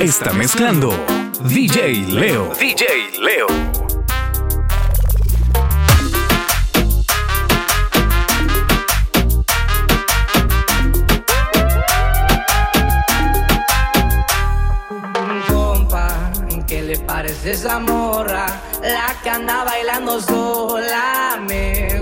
Está mezclando DJ Leo. DJ Leo. Compa, ¿qué le parece esa morra? La que anda bailando sola, me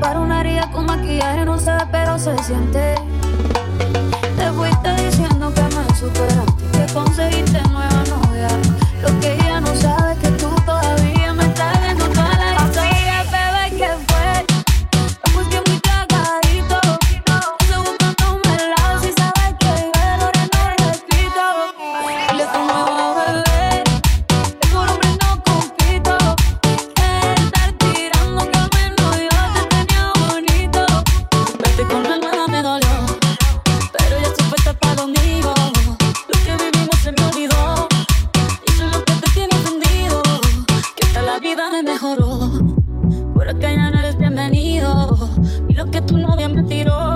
para una herida con maquillaje no se pero se siente. tiro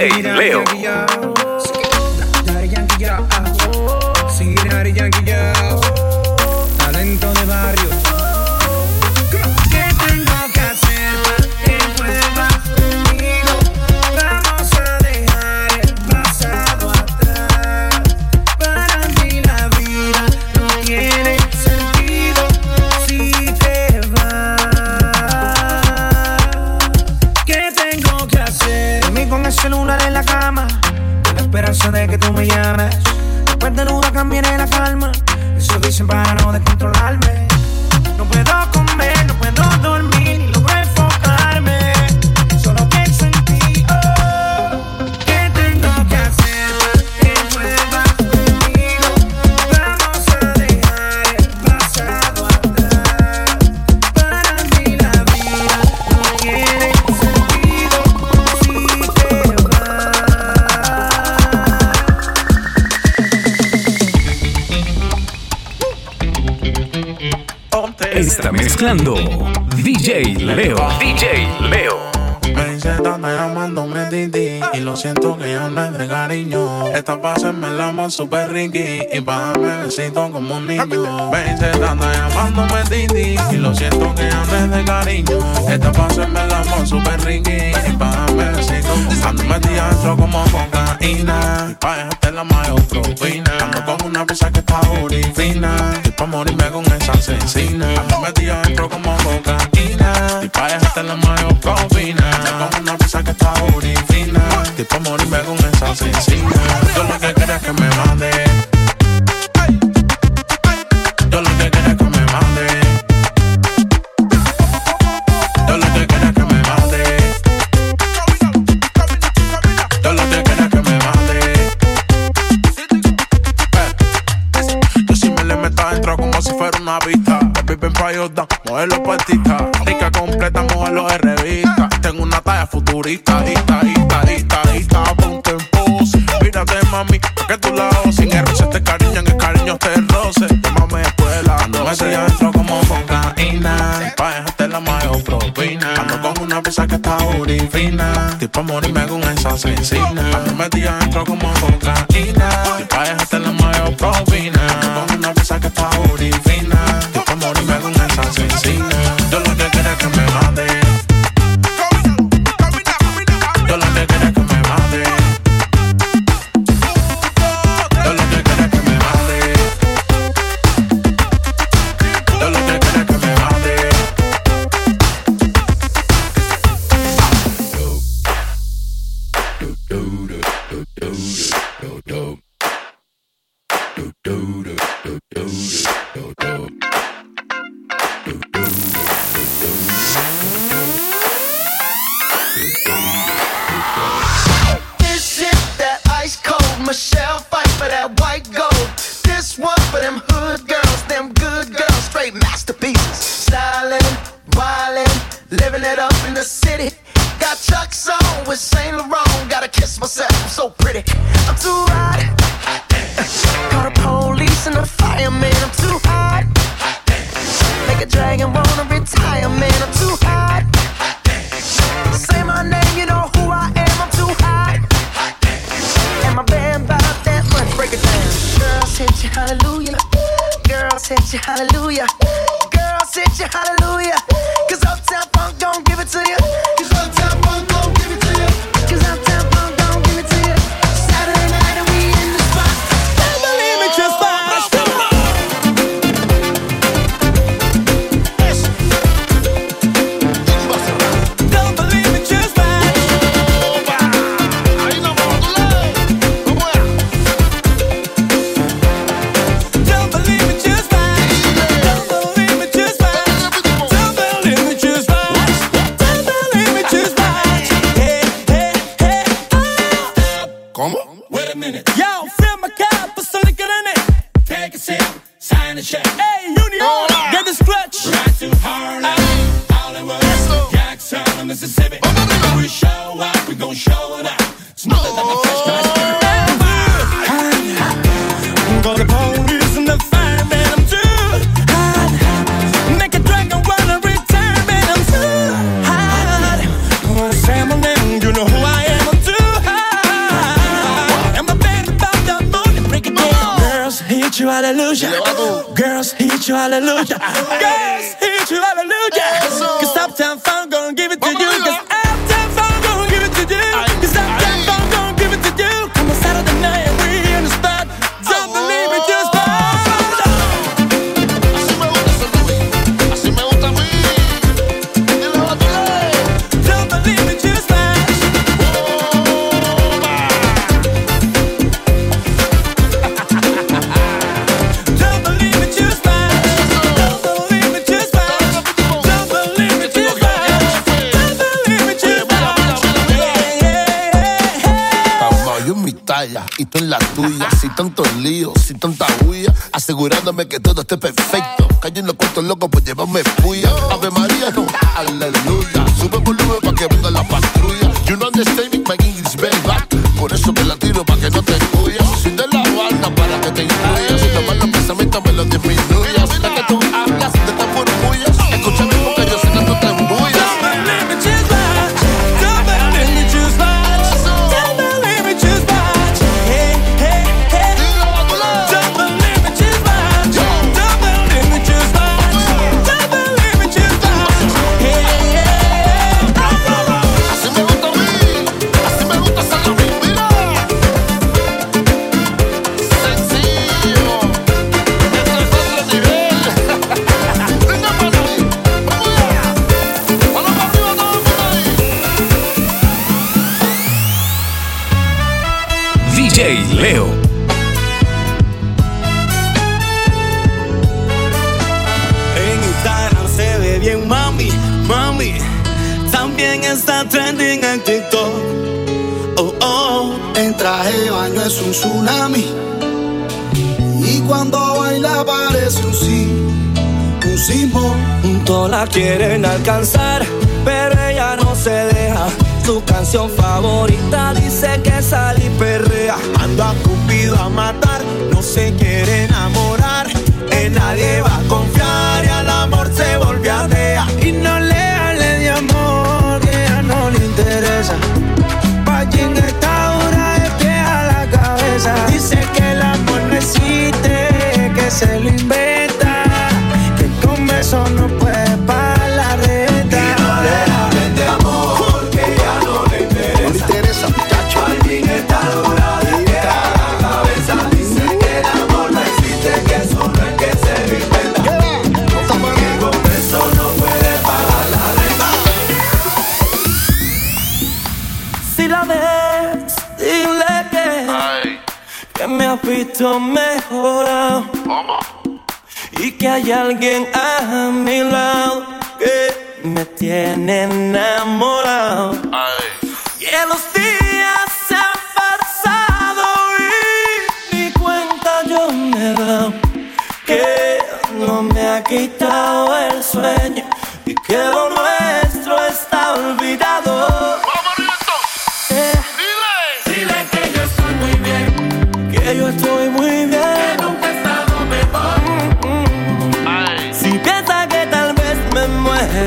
hey leo. Está mezclando DJ Leo. DJ Leo. Me dice llamándome Titi Y lo siento que ya no es de cariño. Esta pa' hacerme el amor super ricky Y pa' darme besito como un niño. Me dice llamándome Titi Y lo siento que ya no es de cariño. Esta pa' hacerme el amor super ricky Y pa' darme besito. Ando metida dentro como cocaína Y pa' dejarte la mayor propina. Ando con una pizza que está fina Y pa' morirme con asesina Ando metida dentro como cocaína Y pa' dejarte la mayor propina con una pizza que está fina. Tipo morirme con esa asesina. trending en TikTok. Oh, oh. En traje de baño es un tsunami. Y cuando baila parece un sí, un sismo. Todos la quieren alcanzar, pero ella no se deja. Su canción favorita dice que salí perrea. Anda Cupido a matar, no se quiere enamorar, en nadie va a confiar alguien a mi lado que me tiene enamorado.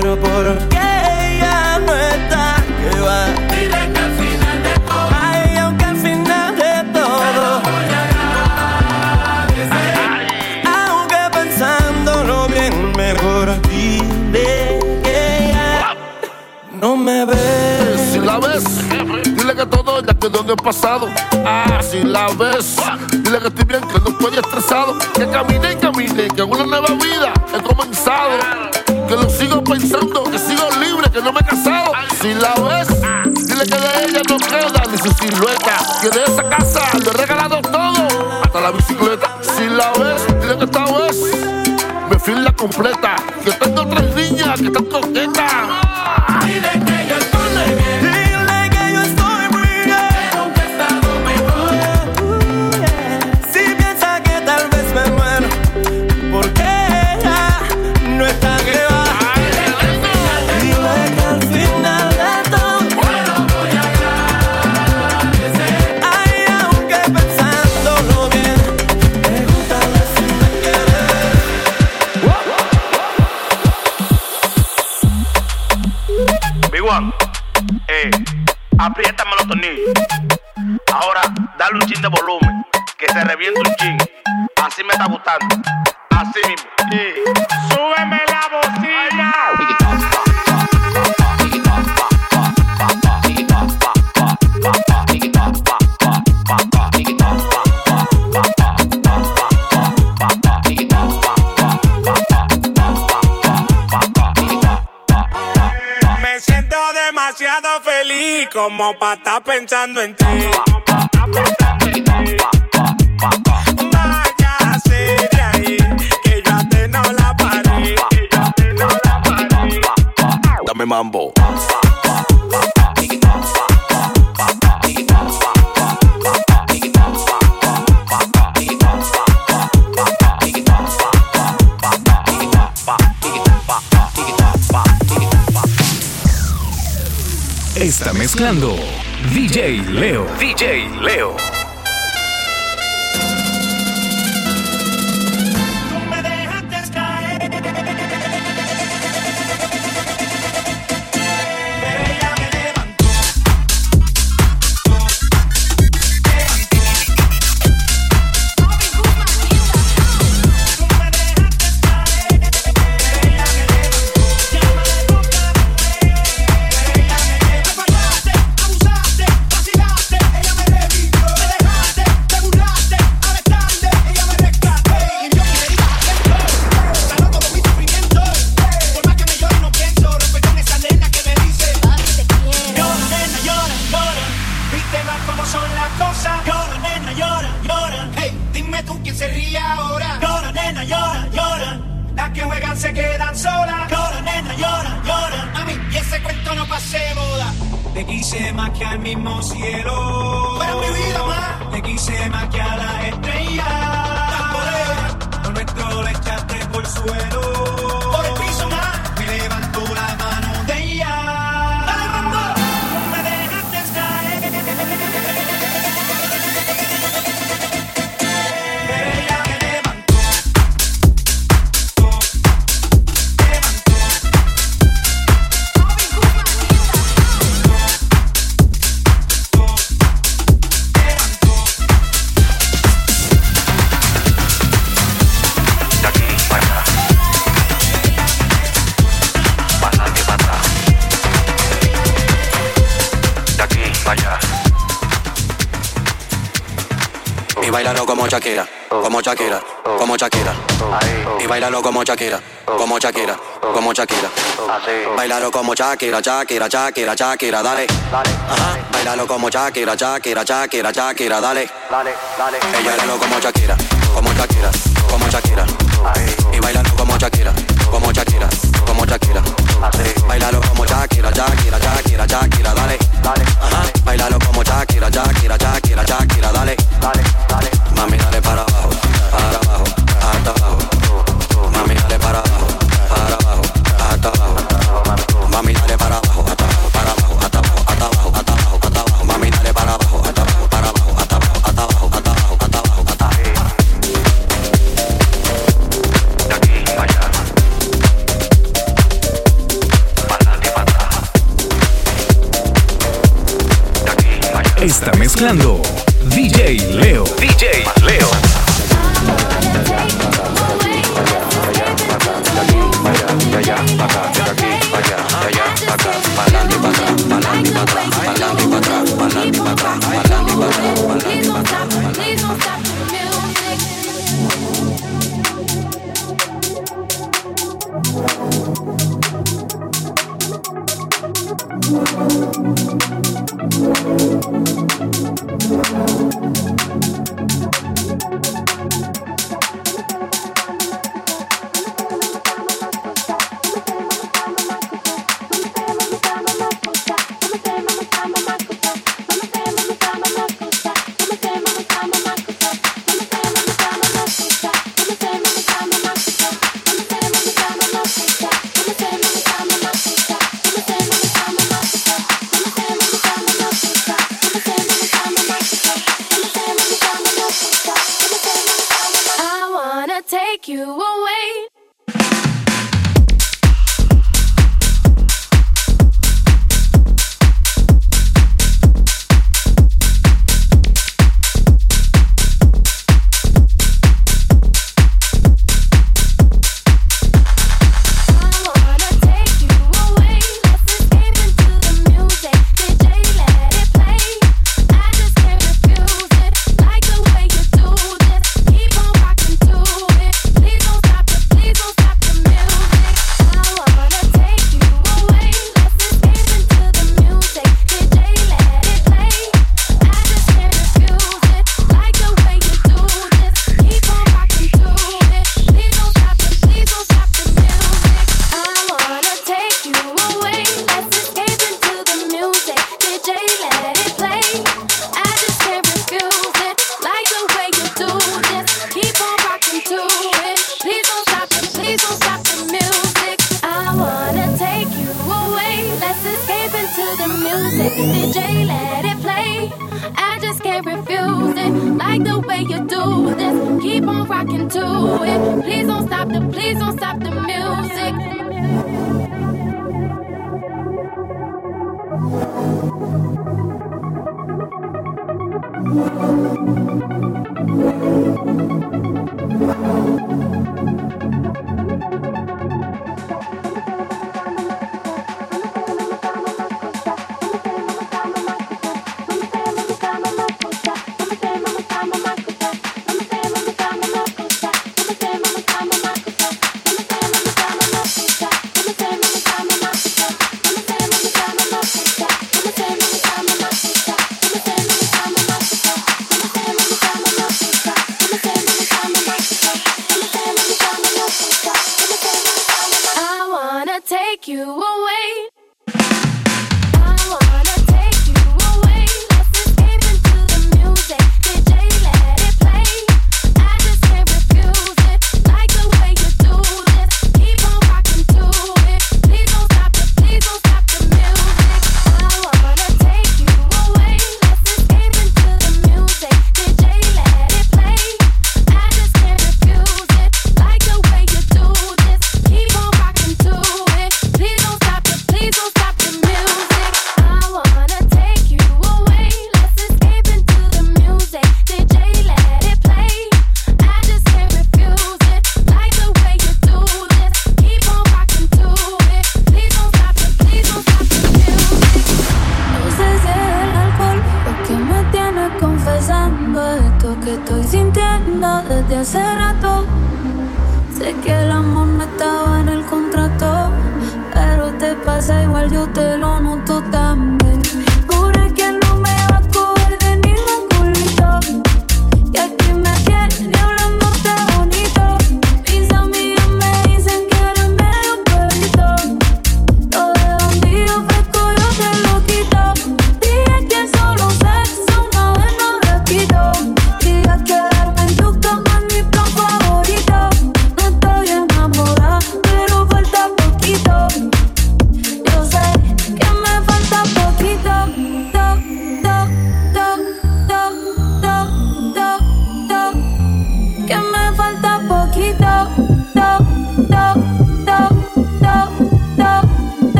pero ¿por ella no está? Dile que al final de todo. Ay, aunque al final de todo. Aunque pensándolo bien, mejor dile que ella no me ve. Si la ves, dile que todo ya quedó en el pasado. Ah, si la ves, dile que estoy bien, que no estoy estresado. Que camine, camine, que una nueva vida he comenzado que lo sigo pensando, que sigo libre, que no me he casado. Si la ves, dile que de ella no queda ni su silueta. Que de esa casa le he regalado todo, hasta la bicicleta. Si la ves, dile que esta vez me fui la completa. Que tengo tres niñas que están coquetas. como pa' estar pensando en ti. Váyase de ahí, que yo antes no la paré, que yo no la paré. Dame mambo. está mezclando DJ Leo. DJ Leo. Bueno. Bailalo como Shakira, como Shakira, como Shakira. Bailalo como Shakira, Shakira, Shakira, Shakira, dale. Ajá. Bailalo como Shakira, Shakira, Shakira, Shakira, dale. Dale, dale. Bailalo como Shakira, como Shakira, como Shakira. Y bailalo como Shakira, como Shakira, como Shakira. Bailalo como Shakira, Shakira, Shakira, Shakira, dale. Dale. Ajá. Bailalo como Shakira, Shakira, Shakira, Shakira, dale. Dale, dale. Mami, dale para está mezclando DJ Leo. DJ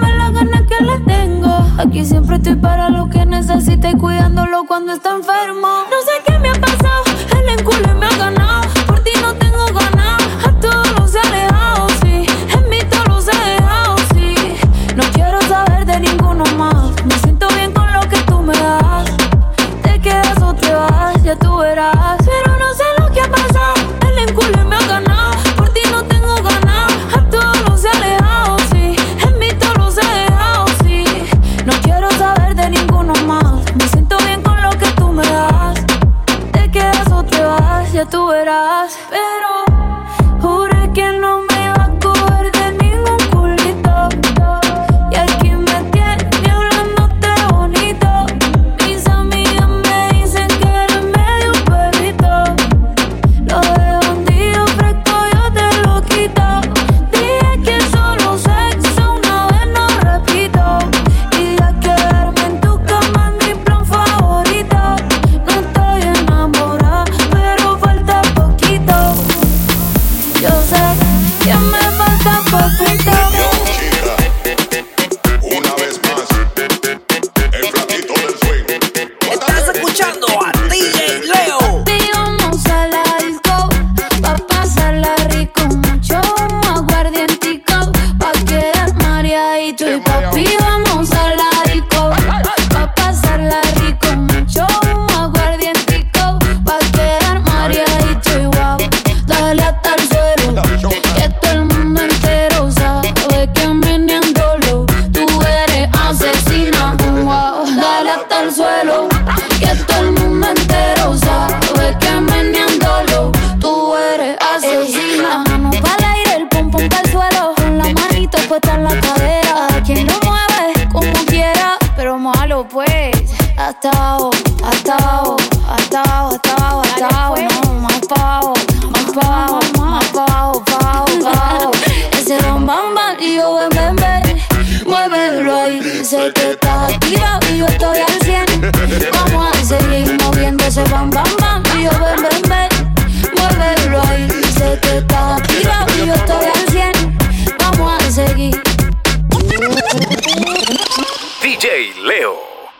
Ganas que le tengo. Aquí siempre estoy para lo que necesite, cuidándolo cuando está enfermo. No sé